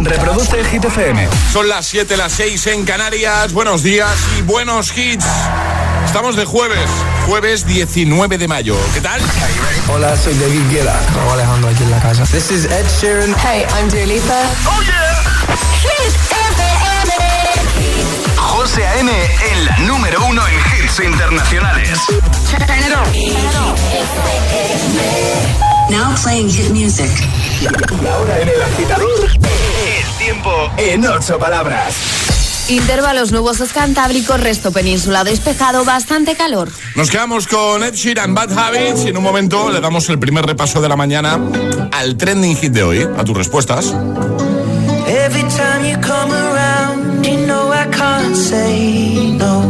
Reproduce el Hit FM. Son las 7, las 6 en Canarias. Buenos días y buenos hits. Estamos de jueves, jueves 19 de mayo. ¿Qué tal? Hola, soy David Guetta. Raúl Alejandro aquí en la casa. This is Ed Sheeran. Hey, I'm Dua Lipa. ¡Oh, yeah! Hit FM. José A.M. en la número uno en hits internacionales. Now playing hit music. Y ahora en el agitador, el tiempo en ocho palabras. Intervalos nubosos cantábricos, resto península despejado, bastante calor. Nos quedamos con Ed Sheeran, Bad Habits y en un momento le damos el primer repaso de la mañana al trending hit de hoy, a tus respuestas. Every time you come around, you know I can't say no.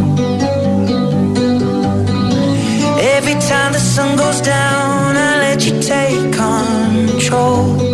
Every time the sun goes down, I let you take control.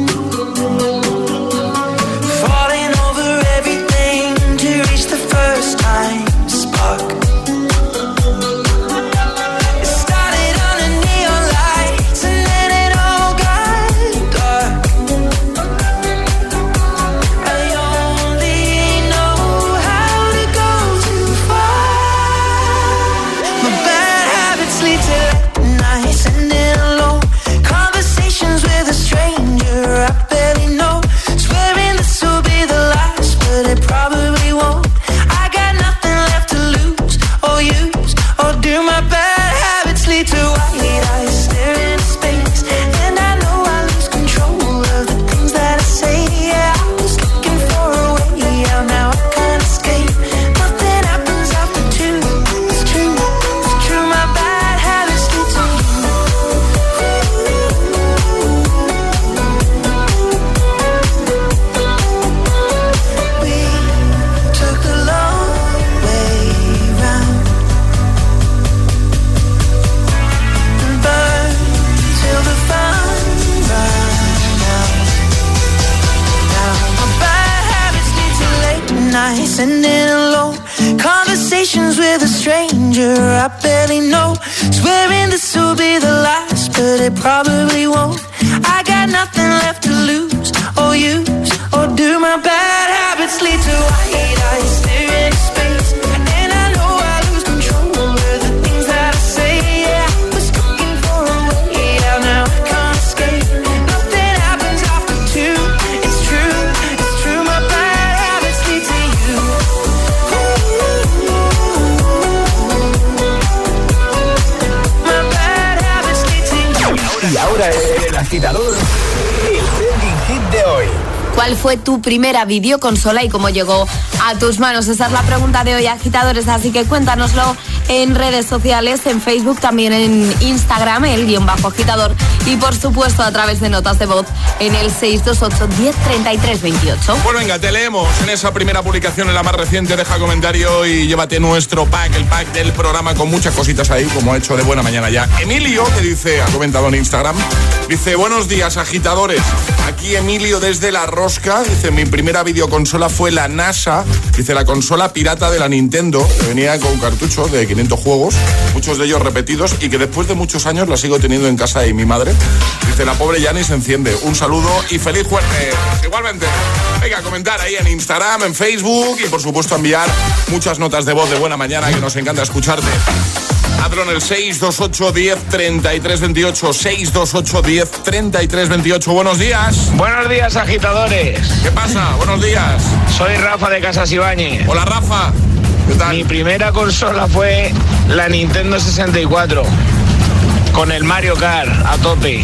El hit de hoy. ¿Cuál fue tu primera videoconsola y cómo llegó a tus manos? Esa es la pregunta de hoy, agitadores. Así que cuéntanoslo en redes sociales, en Facebook, también en Instagram, el guion bajo agitador. Y por supuesto a través de notas de voz en el 628 10 28. Bueno, venga, te leemos en esa primera publicación, en la más reciente. Deja comentario y llévate nuestro pack, el pack del programa con muchas cositas ahí, como ha hecho de buena mañana ya. Emilio, que dice, ha comentado en Instagram, dice: Buenos días, agitadores. Aquí Emilio desde la Rosca. Dice: Mi primera videoconsola fue la NASA. Dice: La consola pirata de la Nintendo, que venía con cartuchos de 500 juegos, muchos de ellos repetidos, y que después de muchos años la sigo teniendo en casa y mi madre. Dice: La pobre ya ni se enciende. Un saludo y feliz jueves. Igualmente. Venga, comentar ahí en Instagram, en Facebook y por supuesto enviar muchas notas de voz de buena mañana que nos encanta escucharte. Hazlo en el 628 10 33 28. 628 10 33 28. Buenos días. Buenos días, agitadores. ¿Qué pasa? Buenos días. Soy Rafa de Casas Ibáñez. Hola, Rafa. ¿Qué tal? Mi primera consola fue la Nintendo 64 con el Mario Kart a tope.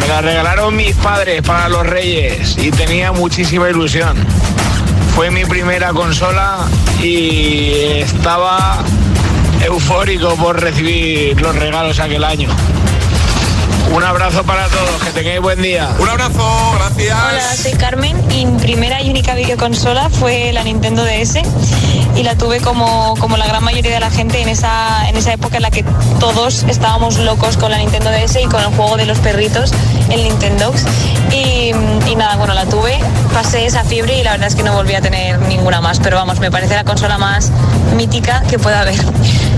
Me la regalaron mis padres para los Reyes y tenía muchísima ilusión. Fue mi primera consola y estaba eufórico por recibir los regalos aquel año. Un abrazo para todos, que tengáis buen día. Un abrazo, gracias. Hola, soy Carmen y mi primera y única videoconsola fue la Nintendo DS y la tuve como, como la gran mayoría de la gente en esa, en esa época en la que todos estábamos locos con la Nintendo DS y con el juego de los perritos, el Nintendo. Y, y nada, bueno, la tuve, pasé esa fiebre y la verdad es que no volví a tener ninguna más, pero vamos, me parece la consola más mítica que pueda haber.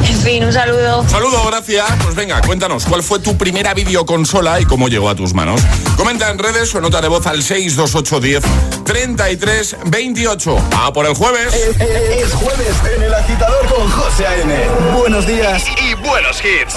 En fin, un saludo. Saludo, gracias. Pues venga, cuéntanos, ¿cuál fue tu primera videoconsola y cómo llegó a tus manos? Comenta en redes o nota de voz al 62810 33 28. A por el jueves. Es, es- es jueves en el agitador con José A.N. Buenos días y, buenos hits.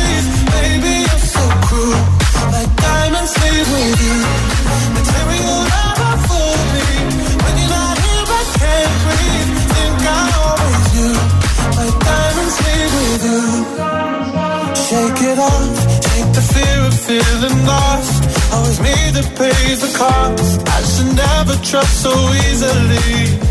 Always me that pays the cost. I should never trust so easily.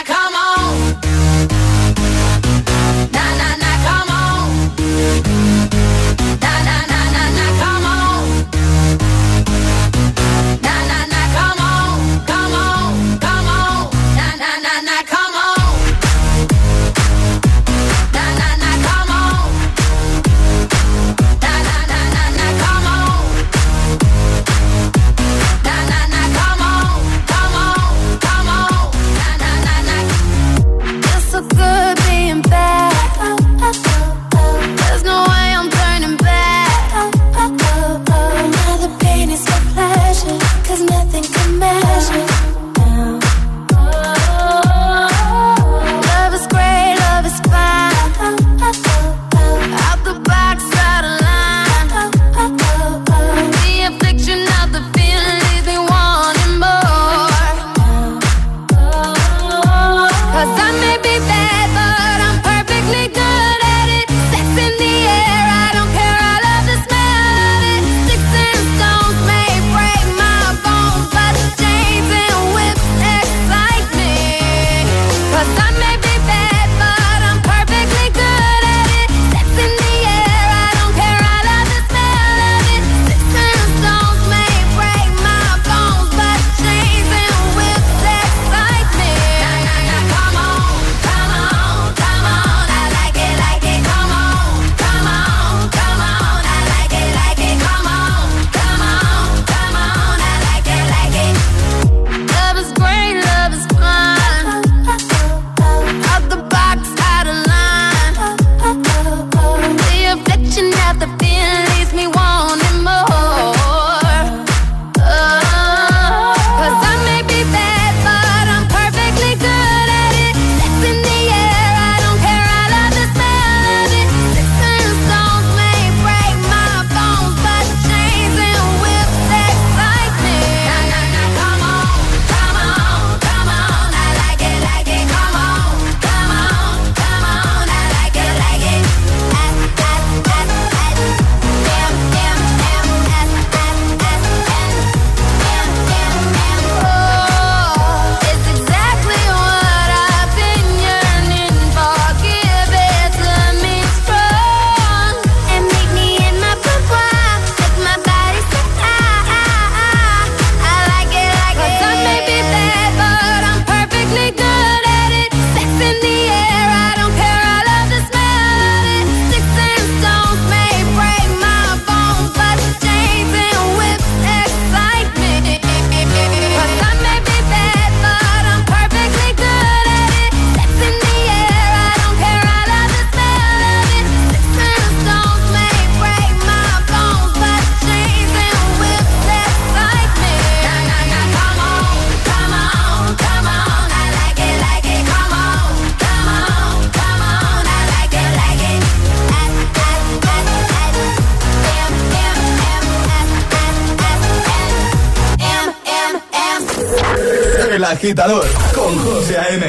agitador con José A.M.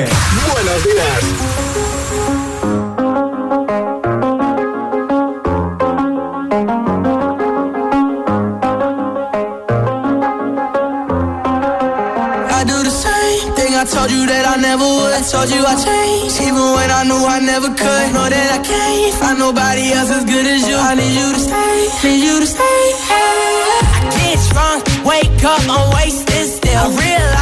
Buenos días. I do the same thing I told you that I never would. I told you I changed, even when I knew I never could. Know that I can't find nobody else as good as you. I need you to stay, need you to stay. I get drunk, wake up, I'm wasted still. I realize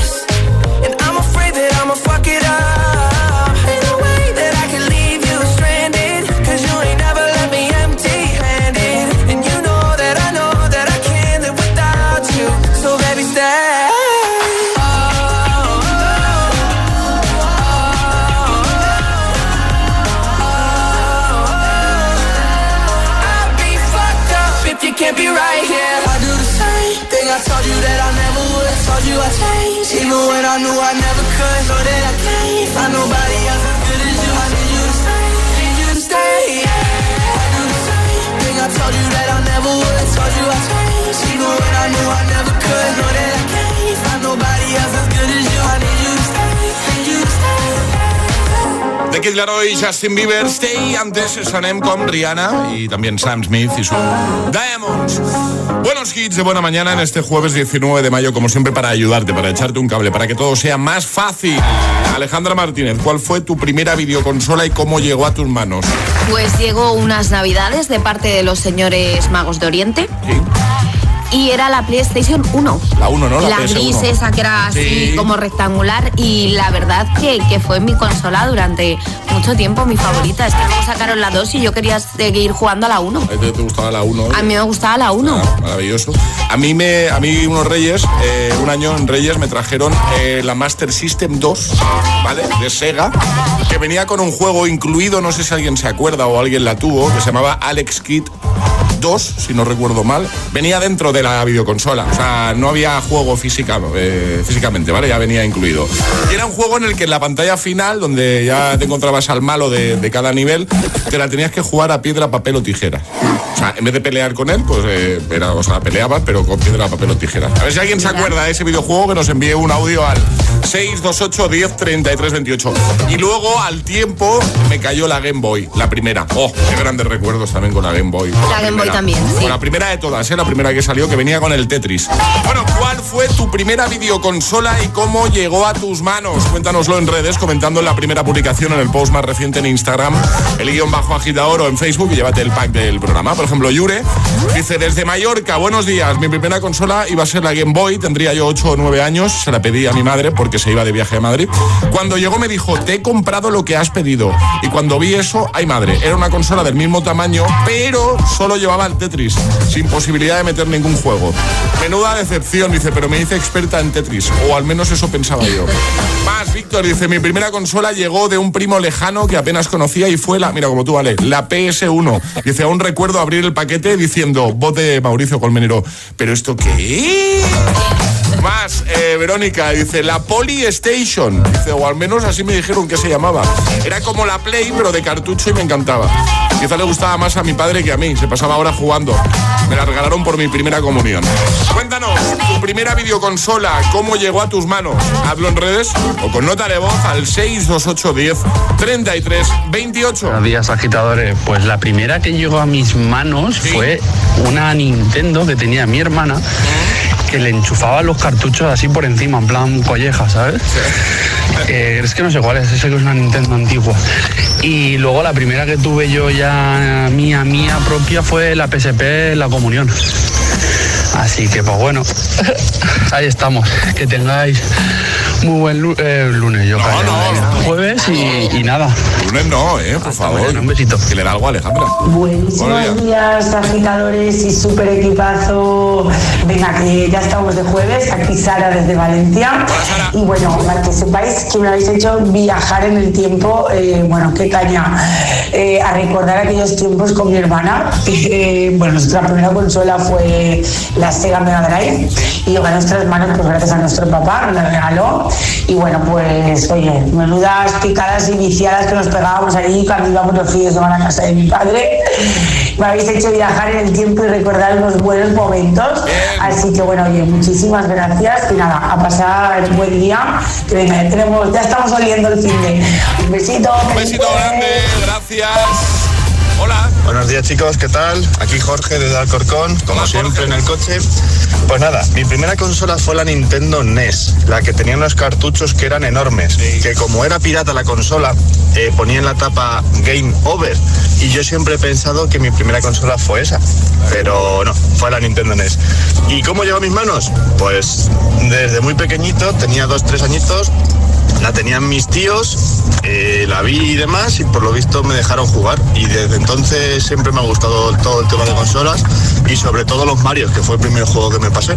Told you I changed, even when I knew I never could. Know that I can't find nobody else as good as you. I need you to stay, need you to stay. I do the same thing I told you that I never would. Told you I changed, even when I knew I never could. Know that I can't find nobody else De Kid Laroi, Justin Bieber, Stay, antes Sanem con Rihanna y también Sam Smith y su Diamonds. Buenos hits de buena mañana en este jueves 19 de mayo, como siempre, para ayudarte, para echarte un cable, para que todo sea más fácil. Alejandra Martínez, ¿cuál fue tu primera videoconsola y cómo llegó a tus manos? Pues llegó unas navidades de parte de los señores magos de Oriente Sí. Y era la PlayStation 1. La 1, ¿no? La La PS1. gris esa que era así Sí. como rectangular y la verdad que, que fue mi consola durante mucho tiempo, mi favorita. Es que luego sacaron la 2 y yo quería seguir jugando a la 1. ¿A ti te gustaba la 1? A mí me gustaba la 1. Ah, maravilloso. A mí, me, a mí unos Reyes, eh, un año en Reyes me trajeron eh, la Master System 2, ¿vale? De Sega, que venía con un juego incluido, no sé si alguien se acuerda o alguien la tuvo, que se llamaba Alex Kidd 2, si no recuerdo mal. Venía dentro de la videoconsola, o sea, no había juego eh, físicamente, ¿vale? Ya venía incluido. Y era un juego en el que en la pantalla final, donde ya te encontrabas al malo de, de cada nivel, te la tenías que jugar a piedra, papel o tijera. Sea, en vez de pelear con él, pues eh, era, o sea, peleabas, pero con piedra, papel o tijera. A ver si alguien se acuerda de ese videojuego, que nos envíe un audio al 628 10 33 28. Y luego, al tiempo, me cayó la Game Boy, la primera. Oh, qué grandes recuerdos también con la Game Boy. La Game Boy primera. también, sí. Bueno, la primera de todas, ¿eh? la primera que salió, que venía con el Tetris. Bueno, ¿cuál fue tu primera videoconsola y cómo llegó a tus manos? Cuéntanoslo en redes, comentando en la primera publicación en el post más reciente en Instagram, el guion bajo agitador o en Facebook y llévate el pack del programa. Por ejemplo, Yure dice, desde Mallorca, buenos días, mi primera consola iba a ser la Game Boy, tendría yo 8 o 9 años, se la pedí a mi madre porque se iba de viaje a Madrid. Cuando llegó me dijo, te he comprado lo que has pedido. Y cuando vi eso, ay madre, era una consola del mismo tamaño, pero solo llevaba el Tetris, sin posibilidad de meter ningún juego. Menuda decepción, dice, pero me hice experta en Tetris, o al menos eso pensaba yo. Más, Víctor dice, mi primera consola llegó de un primo lejano que apenas conocía y fue la, mira como tú, vale, la PS1. Dice, aún recuerdo abrir el paquete diciendo, voz de Mauricio Colmenero, ¿pero esto qué? Más, eh, Verónica dice, la Polystation. Dice, o al menos así me dijeron que se llamaba. Era como la Play, pero de cartucho y me encantaba. Quizá le gustaba más a mi padre que a mí. Se pasaba ahora jugando. Me la regalaron por mi primera comunión. Cuéntanos, tu primera videoconsola, ¿cómo llegó a tus manos? Hazlo en redes o con nota de voz al 62810 33 28. Buenos días, agitadores. Pues la primera que llegó a mis manos Sí. fue una Nintendo que tenía mi hermana, que le enchufaba los cartuchos así por encima, en plan colleja, ¿sabes? Eh, es que no sé cuál es, sé que es una Nintendo antigua. Y luego la primera que tuve yo ya mía, mía propia fue la PSP, la comunión. Así que pues bueno, ahí estamos. Que tengáis muy buen eh, lunes, yo No, creo. no. Jueves y, y nada. Lunes no, eh, por favor. mañana, un besito. Que le da algo a Alejandra. Buenísimos Buenos días, agitadores y súper equipazo. Venga, que ya estamos de jueves. Aquí Sara desde Valencia. Hola, Sara. Y bueno, para que sepáis que me habéis hecho viajar en el tiempo, eh, bueno, qué caña, eh, a recordar aquellos tiempos con mi hermana. Eh, bueno, nuestra primera consola fue la Sega Mega Drive y llegó a nuestras manos pues gracias a nuestro papá, nos la regaló. Y bueno, pues oye, menudas picadas y viciadas que nos pegábamos allí cuando íbamos los fines de semana a casa de mi padre. Me habéis hecho viajar en el tiempo y recordar unos buenos momentos. Así que bueno, oye, muchísimas gracias y nada, a pasar un buen día. Que venga, ya, tenemos, ya estamos oliendo el fin de. Un besito. Un besito grande, gracias. Hola. Buenos días chicos, ¿qué tal? Aquí Jorge desde Alcorcón, como siempre en el coche. Pues nada, mi primera consola fue la Nintendo NES, la que tenía unos cartuchos que eran enormes, que como era pirata la consola, eh, ponía en la tapa Game Over. Y yo siempre he pensado que mi primera consola fue esa, pero no, fue la Nintendo NES. ¿Y cómo llegó a mis manos? Pues desde muy pequeñito, tenía dos, tres añitos, la tenían mis tíos, eh, la vi y demás, y por lo visto me dejaron jugar. Y desde entonces siempre me ha gustado todo el tema de consolas y sobre todo los Marios, que fue el primer juego que me pasé.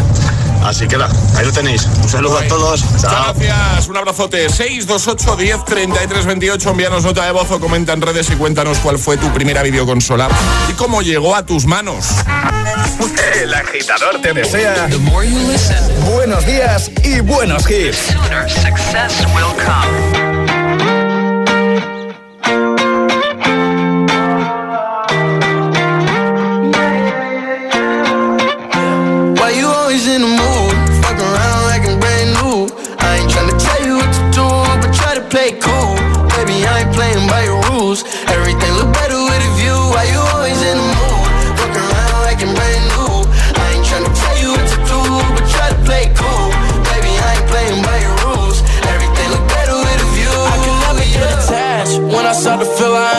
Así que nada, ahí lo tenéis. Un saludo a todos. Muchas Chao. gracias, un abrazote. 628 10 33 28. Envíanos nota de voz o comenta en redes y cuéntanos cuál fue tu primera videoconsola y cómo llegó a tus manos. El agitador te desea buenos días y buenos hits. Come.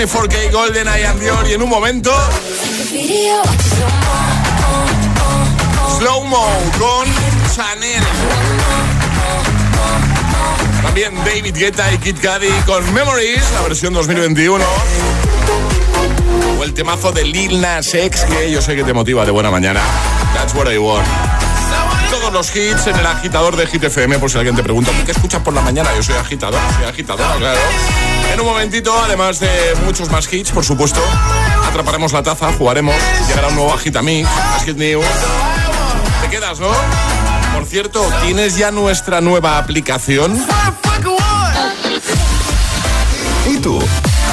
24K Golden Eye and Dior y en un momento Slow Mo con Chanel. También David Guetta y Kid Cudi con Memories, la versión 2021. O el temazo de Lil Nas X, que yo sé que te motiva de buena mañana. That's what I want. Todos los hits en el agitador de Hit FM, por si alguien te pregunta, ¿tú qué escuchas por la mañana? Yo soy agitador, soy agitador, claro. En un momentito, además de muchos más hits, por supuesto, atraparemos la taza, jugaremos, llegará un nuevo Agitamix, más Hit News. Te quedas, ¿no? Por cierto, ¿tienes ya nuestra nueva aplicación? ¿Y tú?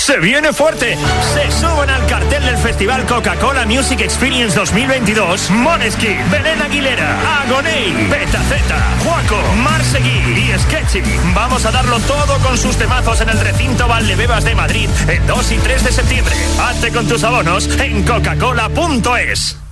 Se viene fuerte. Se suben al cartel del Festival Coca-Cola Music Experience 2022 Moneski, Belén Aguilera, Agoney, Beta Z, Juaco, Marsegui y Sketchy. Vamos a darlo todo con sus temazos en el recinto Valdebebas de Madrid el 2 y 3 de septiembre. Hazte con tus abonos en coca-cola.es.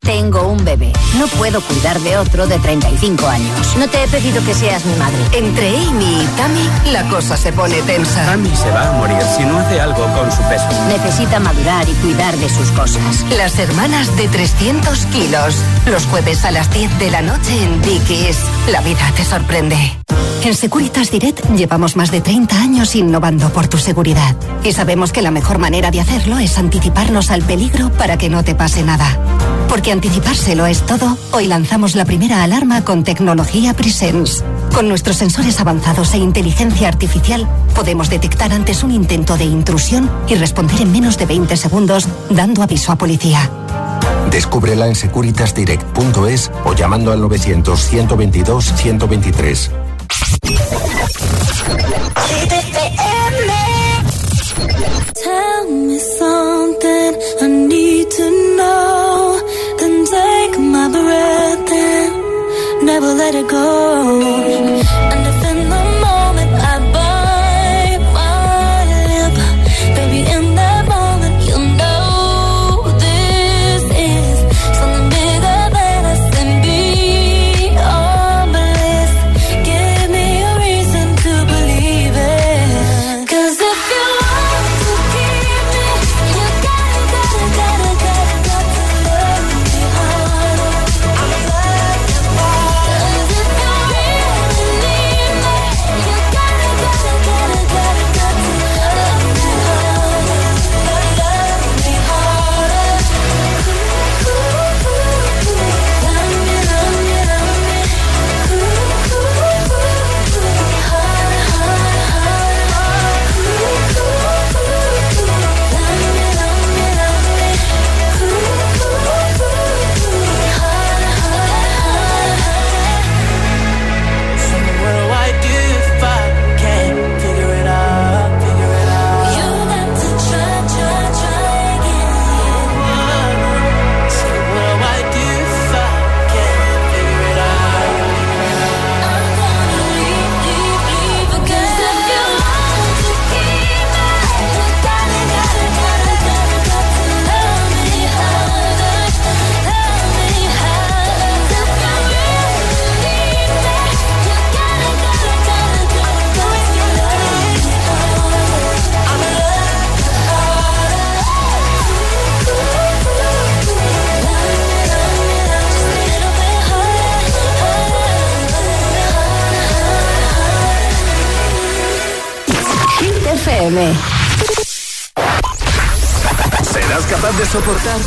Tengo un bebé. No puedo cuidar de otro de 35 años. No te he pedido que seas mi madre. Entre Amy y Tammy, la cosa se pone tensa. Tammy se va a morir si no hace algo con su peso. Necesita madurar y cuidar de sus cosas. Las hermanas de 300 kilos. Los jueves a las 10 de la noche en Dickies. La vida te sorprende. En Securitas Direct llevamos más de 30 años innovando por tu seguridad. Y sabemos que la mejor manera de hacerlo es anticiparnos al peligro para que no te pase nada. Porque anticipárselo es todo, hoy lanzamos la primera alarma con tecnología Presence. Con nuestros sensores avanzados e inteligencia artificial, podemos detectar antes un intento de intrusión y responder en menos de 20 segundos, dando aviso a policía. Descúbrela en securitasdirect.es o llamando al 900-122-123. Tell me something I need to know. Then take my breath and never let it go.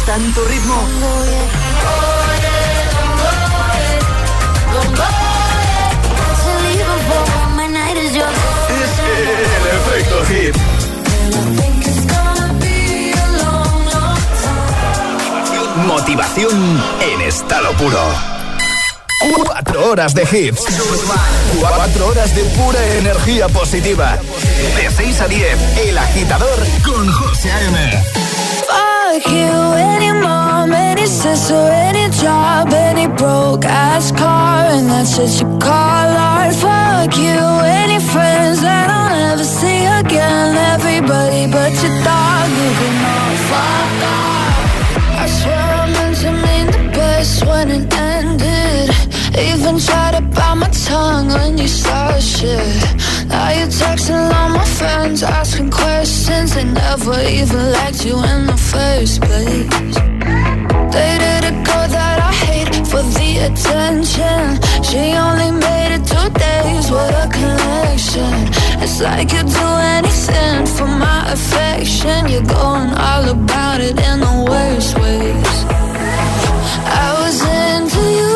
Tanto ritmo? El efecto hit. Motivación en estado puro. Cuatro horas de hits. Cuatro horas de pura energía positiva. De 6 a 10, El Agitador con José A.M. Fuck you, and your mom, any sister, any job, any broke ass car, and that's just your call art. Fuck you, and your friends that I'll never see again. Everybody but your dog, you can all fuck off. I swear I meant to mean the best when it ended. Even tried to bite my tongue when you saw shit. Now you're friends, asking questions. They never even liked you in the first place. Dated a girl that I hate for the attention. She only made it two days, what a connection. It's like you'd do anything for my affection. You're going all about it in the worst ways. I was into you,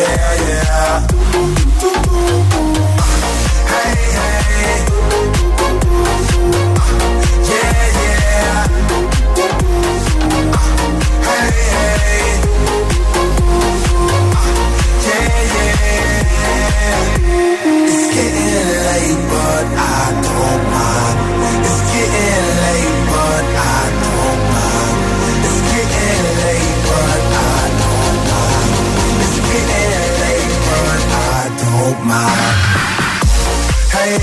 Yeah, yeah.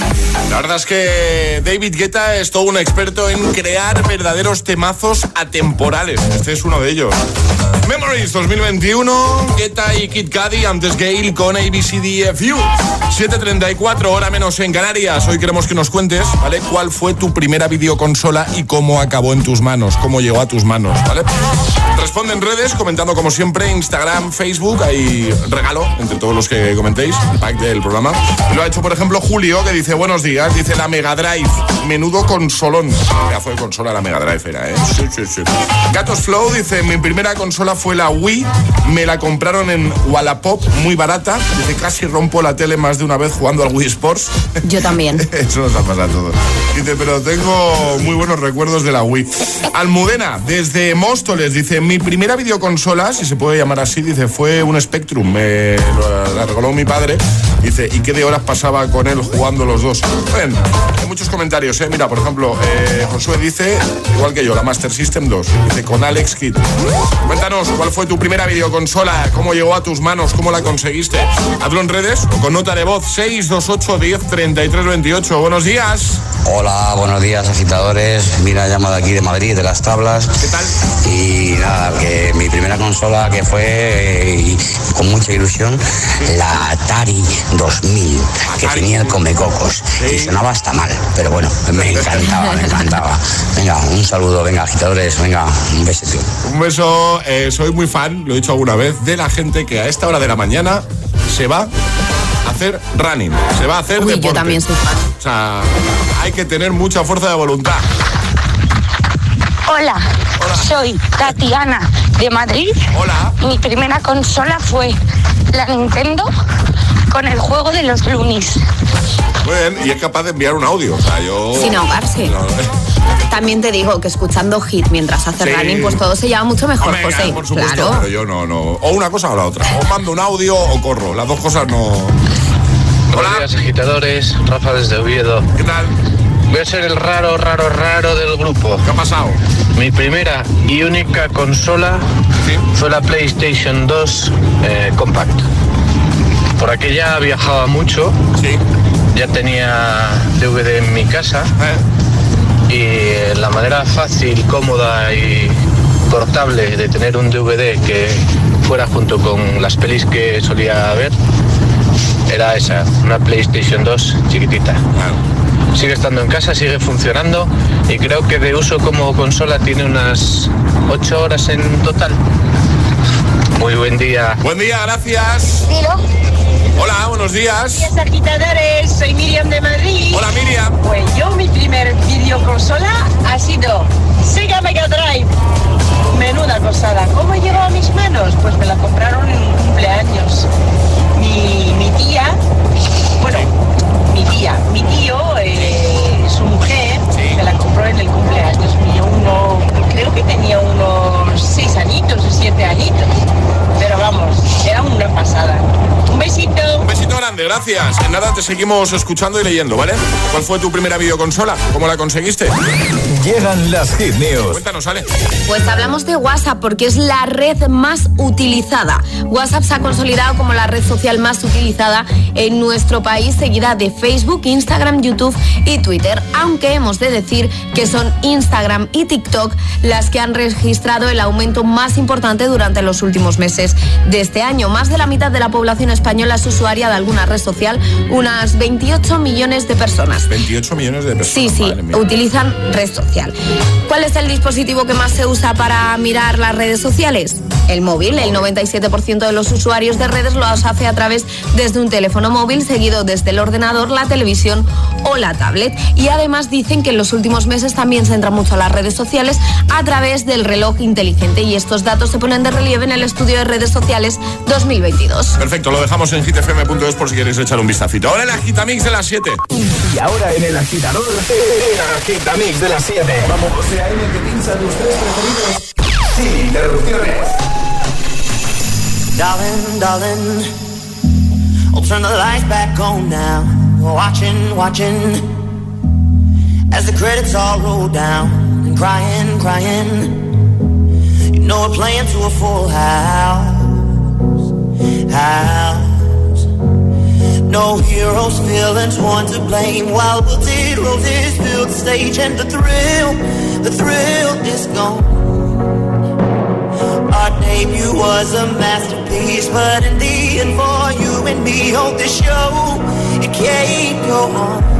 hey. verdad es que David Guetta es todo un experto en crear verdaderos temazos atemporales. Este es uno de ellos. Memories 2021, Guetta y Kid Cudi, antes Gale con ABCDFU. 7.34, hora menos en Canarias. Hoy queremos que nos cuentes, ¿vale? ¿Cuál fue tu primera videoconsola y cómo acabó en tus manos? ¿Cómo llegó a tus manos, ¿vale? Responde en redes, comentando como siempre, Instagram, Facebook, hay regalo entre todos los que comentéis, el pack del programa. lo ha hecho, por ejemplo, Julio, que dice, buenos días, dice la Mega Drive, menudo consolón. Pedazo de consola la Mega Drive era, ¿eh? Sí, sí, sí. Gatos Flow dice, mi primera consola fue la Wii, me la compraron en Wallapop, muy barata. Dice, casi rompo la tele más de una vez jugando al Wii Sports. Yo también. Eso nos ha pasado a todos. Dice, pero tengo muy buenos recuerdos de la Wii. Almudena, desde Móstoles, dice, mi primera videoconsola, si se puede llamar así, dice, fue un Spectrum, me la regaló mi padre. Dice, ¿y qué de horas pasaba con él jugando los dos? Bueno, hay muchos comentarios, ¿eh? Mira, por ejemplo, eh, Josué dice, igual que yo, la Master System 2. Dice, con Alex Kidd. Cuéntanos, ¿cuál fue tu primera videoconsola? ¿Cómo llegó a tus manos? ¿Cómo la conseguiste? Hazlo en redes o con nota de voz 628 10 33 28. Buenos días. Hola, buenos días, agitadores. Mira, llamada aquí de Madrid, de las tablas. ¿Qué tal? Y nada, que mi primera consola que fue, eh, con mucha ilusión, la Atari 2000, que tenía el comecocos. Y sonaba hasta mal, pero bueno, me encantaba, me encantaba. Venga, un saludo, venga, agitadores, venga, un besito. Un beso, eh, soy muy fan, lo he dicho alguna vez, de la gente que a esta hora de la mañana se va a hacer running, se va a hacer Uy, deporte. yo también soy fan. O sea, hay que tener mucha fuerza de voluntad. Hola, soy Tatiana de Madrid. Hola. Mi primera consola fue la Nintendo con el juego de los Loonies. Muy bien, y es capaz de enviar un audio. O sea, yo. Sin ahogarse. No, También te digo que escuchando hit mientras haces Sí. running, pues todo se lleva mucho mejor, Hombre, José. por supuesto, claro. pero yo no, no. O una cosa o la otra. O mando un audio o corro. Las dos cosas no. Buenos días, agitadores. Rafa desde Oviedo. ¿Qué tal? Voy a ser el raro, raro, raro del grupo. ¿Qué ha pasado? Mi primera y única consola fue la PlayStation 2 eh, Compact. Por aquella viajaba mucho. Sí. Ya tenía DVD en mi casa. Eh. Y eh, la manera fácil, cómoda y portable de tener un DVD que fuera junto con las pelis que solía ver era esa, una PlayStation 2 chiquitita. Sigue estando en casa, sigue funcionando y creo que de uso como consola tiene unas 8 horas en total. Muy buen día. Buen día, gracias. Hola, buenos días. Días agitadores, soy Miriam de Madrid. Hola, Miriam. Pues yo mi primer videoconsola ha sido Sega Mega Drive. Menuda cosada. ¿Cómo llegó a mis manos? Pues me la compraron en un cumpleaños. Mi, mi tía, bueno, mi tía, mi tío, eh, su mujer, me la compró en el cumpleaños Uno, creo que tenía unos seis añitos o siete añitos. Pero vamos, era una pasada. Un besito. Un besito grande, gracias. En nada te seguimos escuchando y leyendo, ¿vale? ¿Cuál fue tu primera videoconsola? ¿Cómo la conseguiste? Llegan las hit news. Cuéntanos, Ale. Pues hablamos de WhatsApp porque es la red más utilizada. WhatsApp se ha consolidado como la red social más utilizada en nuestro país, seguida de Facebook, Instagram, YouTube y Twitter. Aunque hemos de decir que son Instagram y TikTok las que han registrado el aumento más importante durante los últimos meses de este año. Más de la mitad de la población española es usuaria de alguna red social, unas 28 millones de personas. 28 millones de personas. Sí, sí, utilizan red social. ¿Cuál es el dispositivo que más se usa para mirar las redes sociales? El móvil. El 97% de los usuarios de redes lo hace a través desde un teléfono móvil, seguido desde el ordenador, la televisión o la tablet. Y además dicen que en los últimos meses también se entra mucho a las redes sociales a través del reloj inteligente. Y estos datos se ponen de relieve en el estudio de redes sociales 2022. Perfecto, lo dejamos en hitfm.es por si queréis echar un vistacito. Ahora el Agitamix de las 7. Y ahora en el agitador, el agitamix de las 7. Vamos, José A.M. que pincha tus tres preferidos sin interrupciones. Darling, darling, I'll turn the lights back on now. Watching, watching, as the credits all roll down. Crying, crying, you know we're playing to a full house. House. No heroes, villains, one to blame. While wilted roses fill the stage, and the thrill, the thrill is gone. Our debut was a masterpiece, but in the end, for you and me, hold this show, it can't go on.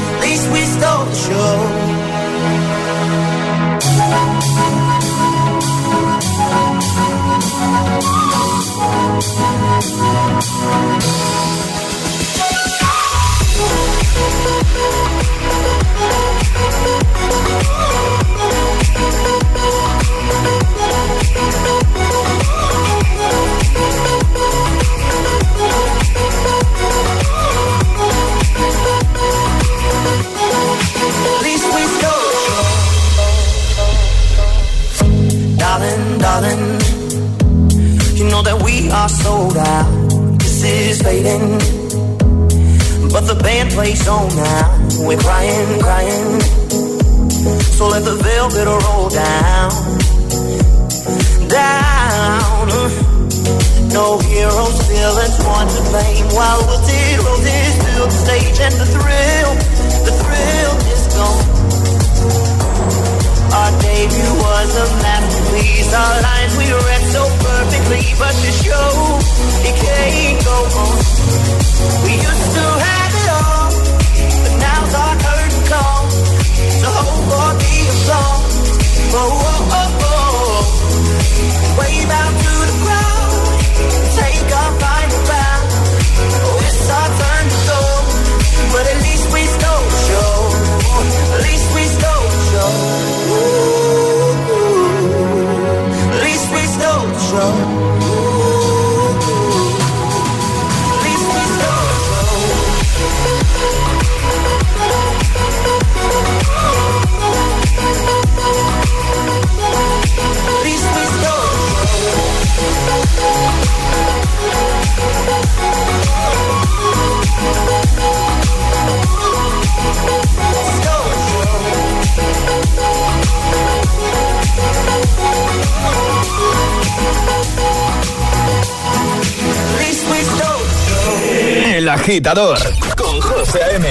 Agitador con José A.M.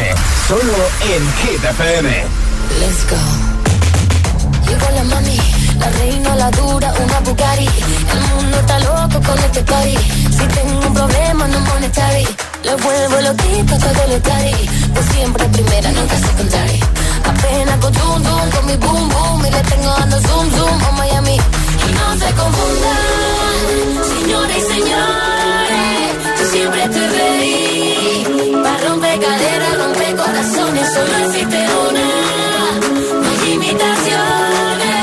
Solo en Hit. Let's go. Llegó la mami, la reina, la dura, una Bugatti. El mundo está loco con este party. Si tengo un problema, no monetary. Le vuelvo loquita todo lo tari. Pues siempre primera, nunca secondary. Apenas con zoom zoom, con mi boom boom. Y le tengo dando zoom zoom a Miami. Y no se confundan, señores y señores. Yo siempre te reí. Caderas, romper corazones, solo existe una. No hay imitaciones.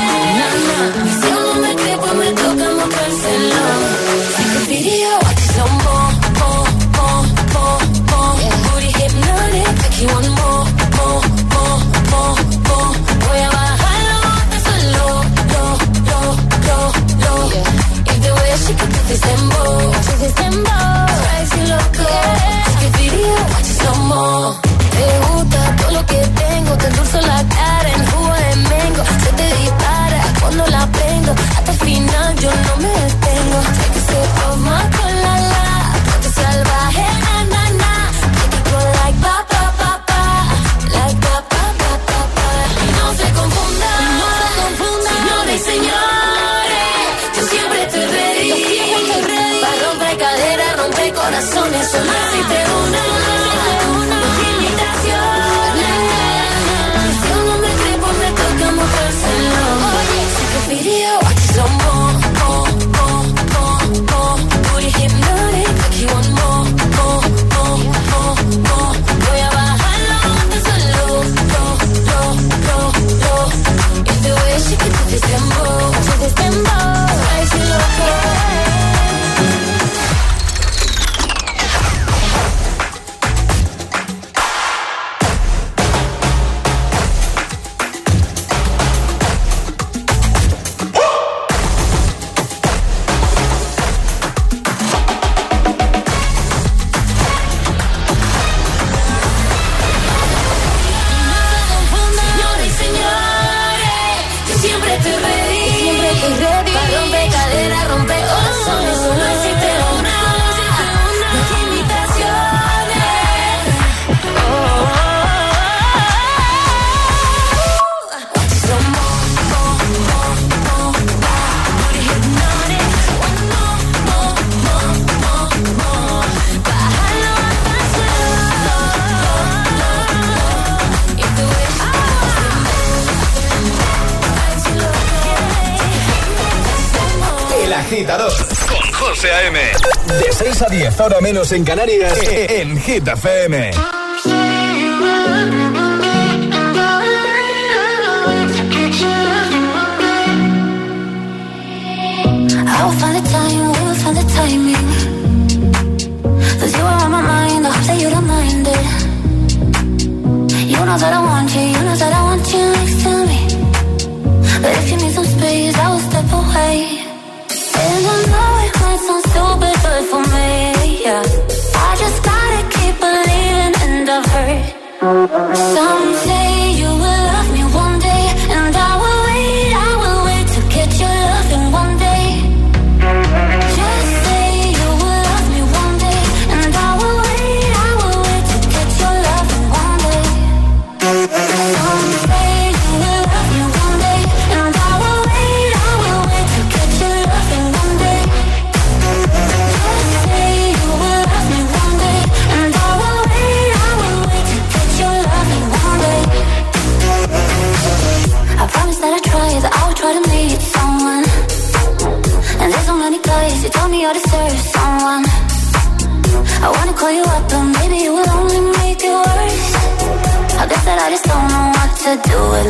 Si aún me cree, pues me toca mostrárselo. Take a video, watch hypnotic, more, more, more, more, more. Voy a bajarlo, es lo, lo, lo, lo, lo. hasta el final. Yo no me 6 a 10, ahora menos en Canarias, en Hit FM. Some say you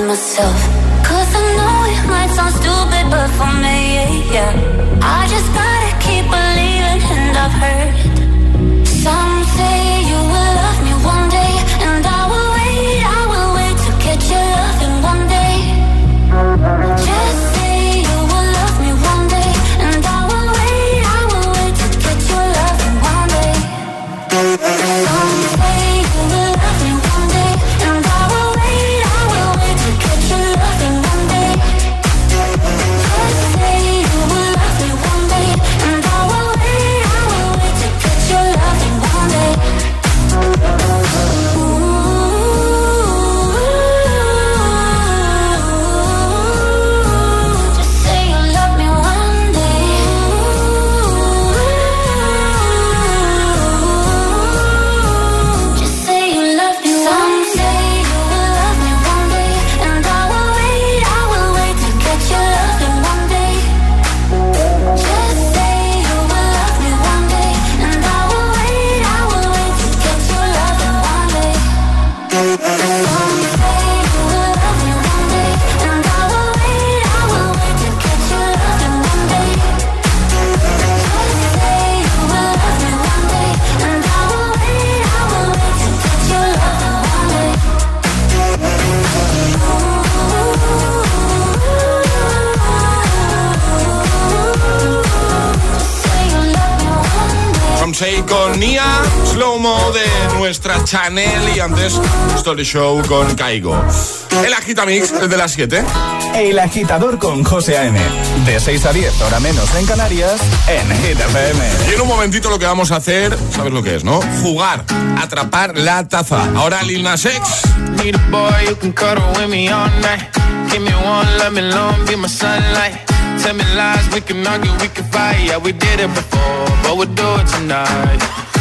myself. Cause I know it might sound stupid, but for me, yeah. I just gotta keep believing, and I've heard Say con Nia, Slow Mo de nuestra Chanel y antes Story Show con Caigo. El Agitamix, el de las 7. El agitador con José A.M. De 6 a 10, ahora menos en Canarias, en Hit FM. Y en un momentito lo que vamos a hacer, ¿sabes lo que es, no? Jugar, atrapar la taza. Ahora Lil Nas X. Need a boy who can cuddle with me all night. Give me one, let me long, be my sunlight. Tell me lies, we can argue, we can fight. Yeah, we did it before, but we'll do it tonight.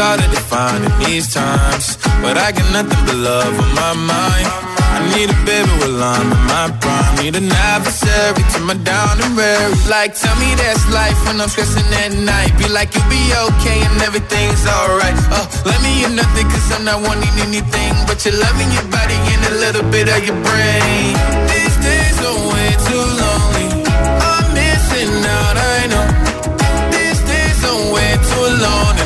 hard to define in these times, but I got nothing but love on my mind. I need a baby while I'm in my prime. Need an adversary to my down and weary. Like, tell me that's life when I'm stressing at night. Be like, you'll be okay and everything's alright. Uh, let me in nothing cause I'm not wanting anything but your loving your body and a little bit of your brain. These days are way too lonely.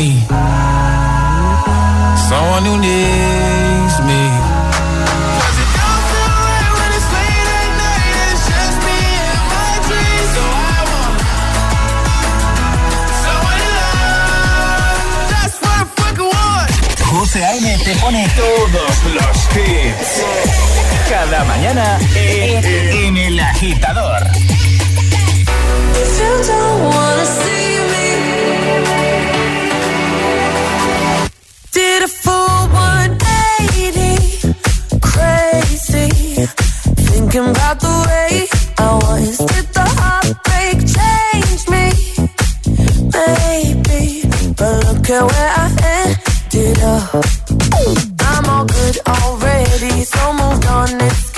me. Someone who needs te pone todos los hits. Cada mañana en El Agitador. Me thinking about the way I was. Did the heartbreak change me? Maybe, but look at where I ended up. I'm all good already, so moved on. It's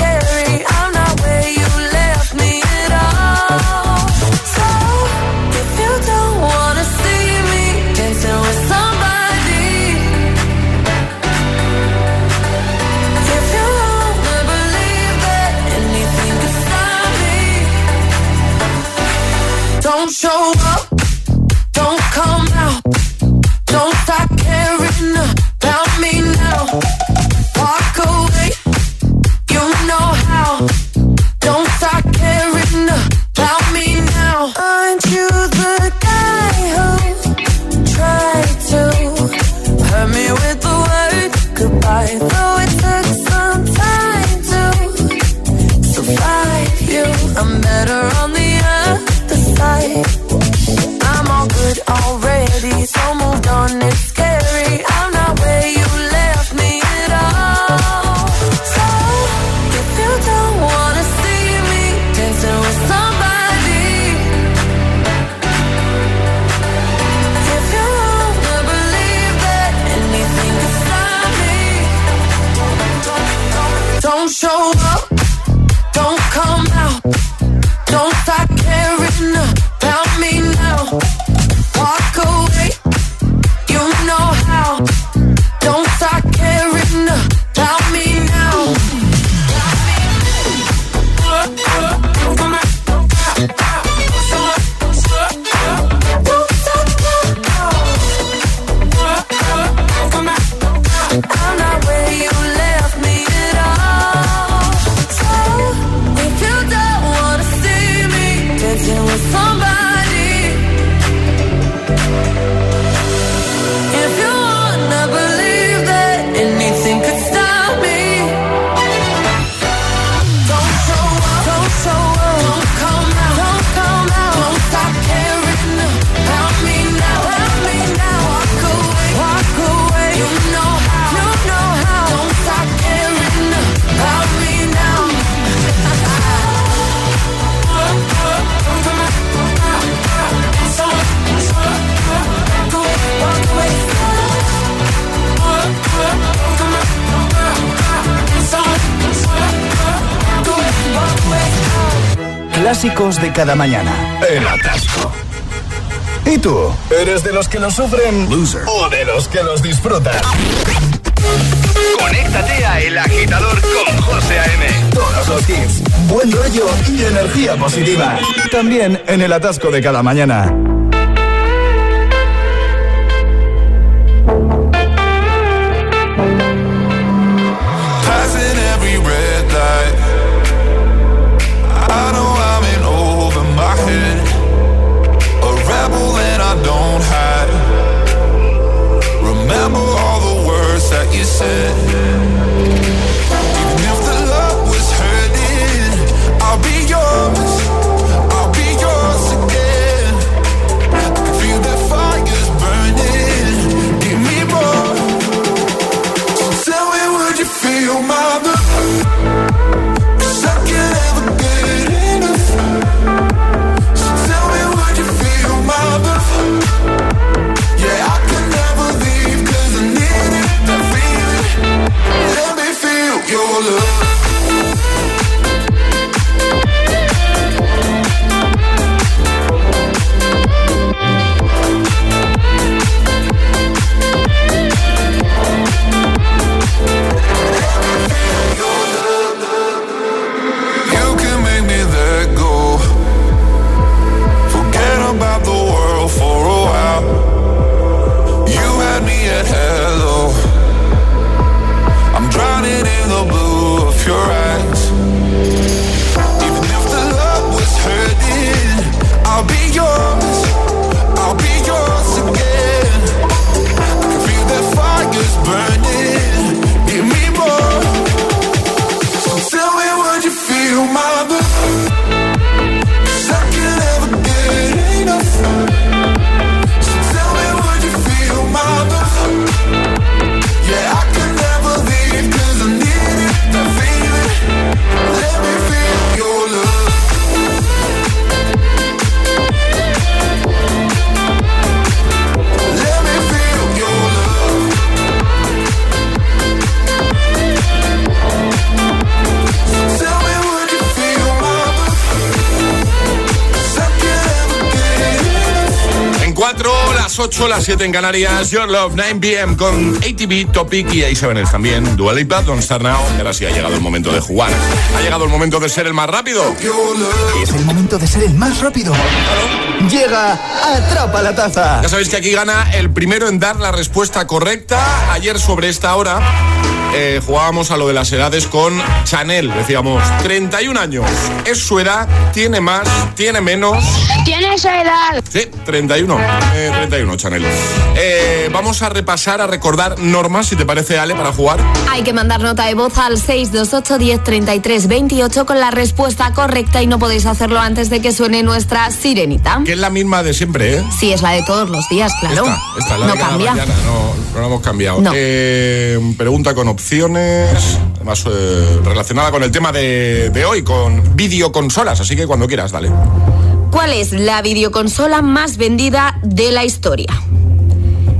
de cada mañana. El atasco. ¿Y tú? ¿Eres de los que lo sufren? Loser. ¿O de los que los disfrutan? Conéctate a El Agitador con José A.M. Todos los hits, buen rollo y energía positiva. También en el atasco de cada mañana. 8, las 7 en Canarias, Your Love 9 pm con ATV, Topic y A7 también. Dual Lipa, Don't Start Now. Ahora sí ha llegado el momento de jugar. Ha llegado el momento de ser el más rápido. Es el momento de ser el más rápido. Llega Atrapa la Taza. Ya sabéis que aquí gana el primero en dar la respuesta correcta. Ayer sobre esta hora eh, jugábamos a lo de las edades con Chanel. Decíamos, 31 años. ¿Es su edad? ¿Tiene más? ¿Tiene menos? Tiene esa edad. Sí, 31. Eh, 31, Chanel. Eh, vamos a repasar, a recordar normas, si te parece, Ale, para jugar. Hay que mandar nota de voz al 628 10 33 28 con la respuesta correcta y no podéis hacerlo antes de que suene nuestra sirenita. Que es la misma de siempre, ¿eh? Sí, es la de todos los días, claro. Esta, esta, la no de cambia. mañana, no, no la hemos cambiado. No. Eh, pregunta con opciones, además eh, relacionada con el tema de, de hoy, con videoconsolas, así que cuando quieras, dale. ¿Cuál es la videoconsola más vendida de la historia?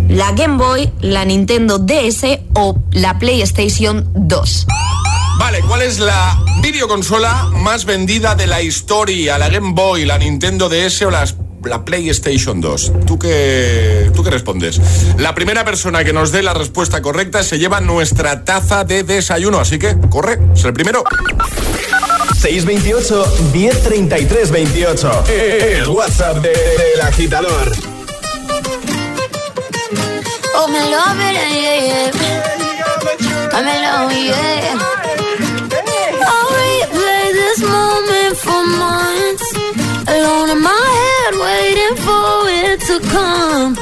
¿La Game Boy, la Nintendo DS o la PlayStation 2? Vale, ¿cuál es la videoconsola más vendida de la historia? ¿La Game Boy, la Nintendo DS o las- la PlayStation 2? ¿Tú qué, ¿Tú qué respondes? La primera persona que nos dé la respuesta correcta se lleva nuestra taza de desayuno, así que corre, es el primero. 628 1033 28. El WhatsApp de- del agitador. Oh, me love it, yeah, yeah. I'm in love, yeah. I'll replay this moment for months. Alone in my head, waiting for it to come.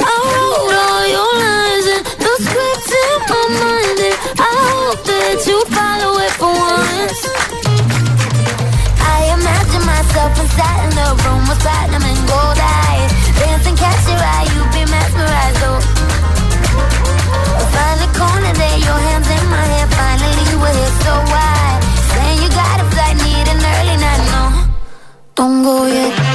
I wrote all your lines and the script in my mind. And I hope that you follow it for once. I imagine myself inside in the room with platinum and gold eyes. Dancing, catch your eye, you be mesmerized, oh. Find the corner there, your hands Yet.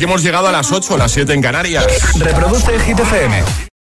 Así hemos llegado a las 8, las 7 en Canarias. Reproduce Hit FM.